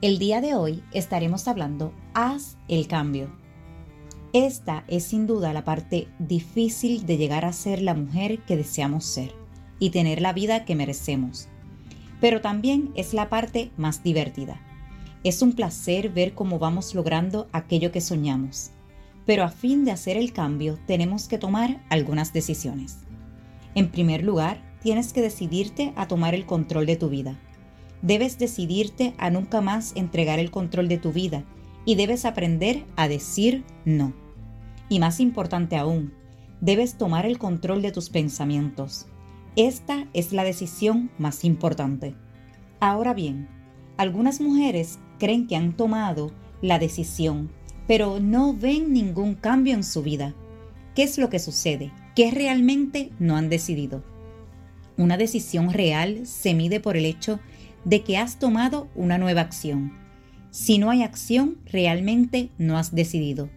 El día de hoy estaremos hablando Haz el cambio. Esta es sin duda la parte difícil de llegar a ser la mujer que deseamos ser y tener la vida que merecemos. Pero también es la parte más divertida. Es un placer ver cómo vamos logrando aquello que soñamos. Pero a fin de hacer el cambio tenemos que tomar algunas decisiones. En primer lugar, tienes que decidirte a tomar el control de tu vida Debes decidirte a nunca más entregar el control de tu vida y debes aprender a decir no. Y más importante aún, debes tomar el control de tus pensamientos. Esta es la decisión más importante. Ahora bien, algunas mujeres creen que han tomado la decisión, pero no ven ningún cambio en su vida. ¿Qué es lo que sucede? ¿Qué realmente no han decidido? Una decisión real se mide por el hecho de que has tomado una nueva acción. Si no hay acción, realmente no has decidido.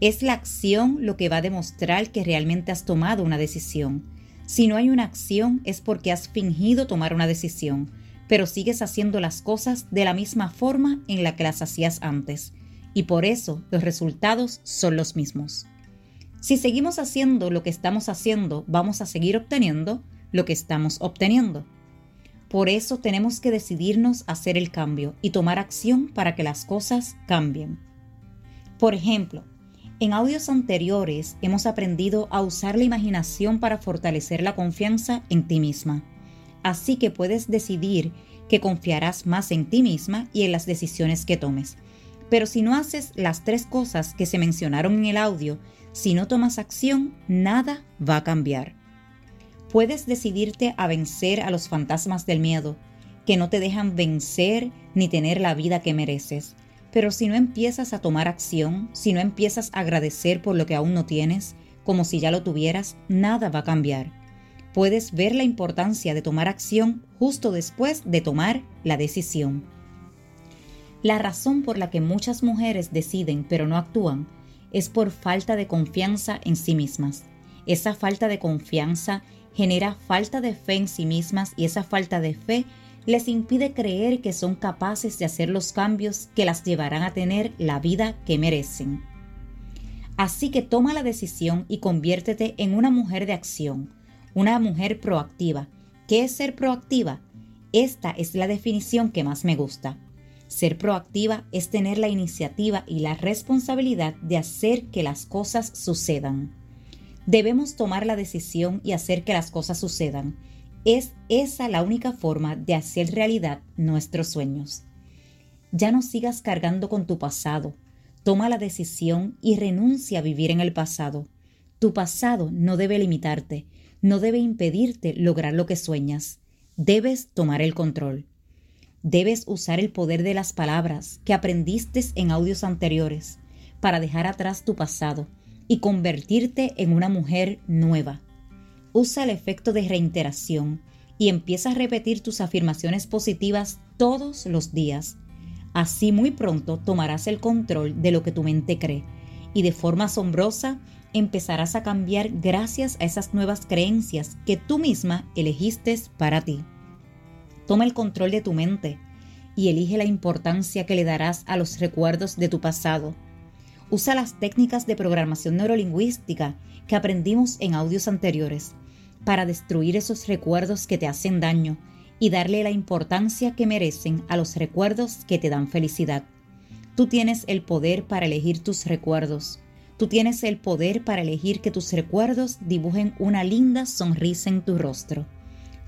Es la acción lo que va a demostrar que realmente has tomado una decisión. Si no hay una acción es porque has fingido tomar una decisión, pero sigues haciendo las cosas de la misma forma en la que las hacías antes, y por eso los resultados son los mismos. Si seguimos haciendo lo que estamos haciendo, vamos a seguir obteniendo lo que estamos obteniendo. Por eso tenemos que decidirnos a hacer el cambio y tomar acción para que las cosas cambien. Por ejemplo, en audios anteriores hemos aprendido a usar la imaginación para fortalecer la confianza en ti misma. Así que puedes decidir que confiarás más en ti misma y en las decisiones que tomes. Pero si no haces las tres cosas que se mencionaron en el audio, si no tomas acción, nada va a cambiar puedes decidirte a vencer a los fantasmas del miedo, que no te dejan vencer ni tener la vida que mereces. Pero si no empiezas a tomar acción, si no empiezas a agradecer por lo que aún no tienes, como si ya lo tuvieras, nada va a cambiar. Puedes ver la importancia de tomar acción justo después de tomar la decisión. La razón por la que muchas mujeres deciden pero no actúan es por falta de confianza en sí mismas. Esa falta de confianza genera falta de fe en sí mismas y esa falta de fe les impide creer que son capaces de hacer los cambios que las llevarán a tener la vida que merecen. Así que toma la decisión y conviértete en una mujer de acción, una mujer proactiva. ¿Qué es ser proactiva? Esta es la definición que más me gusta. Ser proactiva es tener la iniciativa y la responsabilidad de hacer que las cosas sucedan. Debemos tomar la decisión y hacer que las cosas sucedan. Es esa la única forma de hacer realidad nuestros sueños. Ya no sigas cargando con tu pasado. Toma la decisión y renuncia a vivir en el pasado. Tu pasado no debe limitarte, no debe impedirte lograr lo que sueñas. Debes tomar el control. Debes usar el poder de las palabras que aprendiste en audios anteriores para dejar atrás tu pasado y convertirte en una mujer nueva. Usa el efecto de reiteración y empieza a repetir tus afirmaciones positivas todos los días. Así muy pronto tomarás el control de lo que tu mente cree y de forma asombrosa empezarás a cambiar gracias a esas nuevas creencias que tú misma elegiste para ti. Toma el control de tu mente y elige la importancia que le darás a los recuerdos de tu pasado Usa las técnicas de programación neurolingüística que aprendimos en audios anteriores para destruir esos recuerdos que te hacen daño y darle la importancia que merecen a los recuerdos que te dan felicidad. Tú tienes el poder para elegir tus recuerdos. Tú tienes el poder para elegir que tus recuerdos dibujen una linda sonrisa en tu rostro.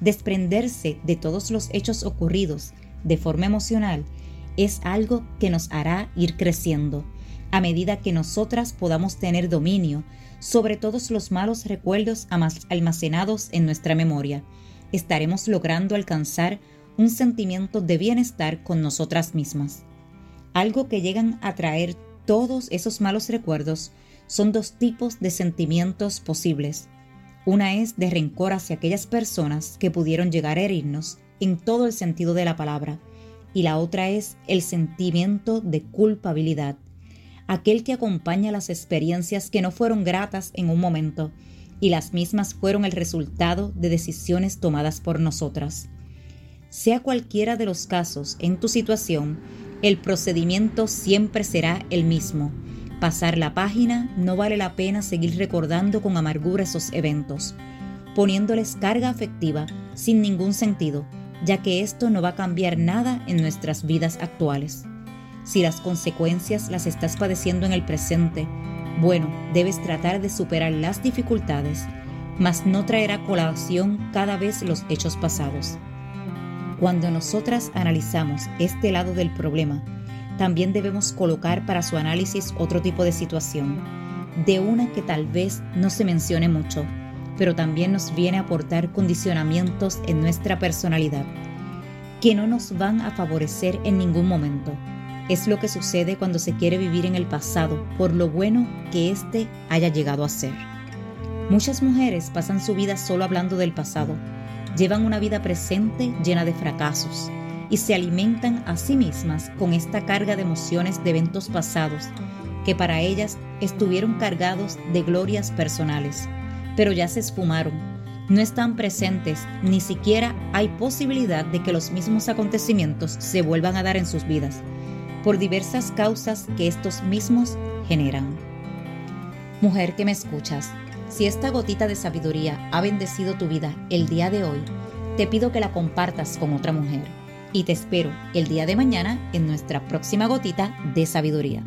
Desprenderse de todos los hechos ocurridos de forma emocional es algo que nos hará ir creciendo a medida que nosotras podamos tener dominio sobre todos los malos recuerdos almacenados en nuestra memoria, estaremos logrando alcanzar un sentimiento de bienestar con nosotras mismas. Algo que llegan a traer todos esos malos recuerdos son dos tipos de sentimientos posibles. Una es de rencor hacia aquellas personas que pudieron llegar a herirnos en todo el sentido de la palabra, y la otra es el sentimiento de culpabilidad, aquel que acompaña las experiencias que no fueron gratas en un momento, y las mismas fueron el resultado de decisiones tomadas por nosotras. Sea cualquiera de los casos en tu situación, el procedimiento siempre será el mismo. Pasar la página no vale la pena seguir recordando con amargura esos eventos, poniéndoles carga afectiva sin ningún sentido, ya que esto no va a cambiar nada en nuestras vidas actuales. Si las consecuencias las estás padeciendo en el presente, bueno, debes tratar de superar las dificultades, mas no traer a colación cada vez los hechos pasados. Cuando nosotras analizamos este lado del problema, también debemos colocar para su análisis otro tipo de situación, de una que tal vez no se mencione mucho, pero también nos viene a aportar condicionamientos en nuestra personalidad, que no nos van a favorecer en ningún momento. Es lo que sucede cuando se quiere vivir en el pasado por lo bueno que éste haya llegado a ser. Muchas mujeres pasan su vida solo hablando del pasado, llevan una vida presente llena de fracasos y se alimentan a sí mismas con esta carga de emociones de eventos pasados que para ellas estuvieron cargados de glorias personales, pero ya se esfumaron, no están presentes, ni siquiera hay posibilidad de que los mismos acontecimientos se vuelvan a dar en sus vidas, por diversas causas que estos mismos generan. Mujer que me escuchas, si esta gotita de sabiduría ha bendecido tu vida el día de hoy, te pido que la compartas con otra mujer y te espero el día de mañana en nuestra próxima gotita de sabiduría.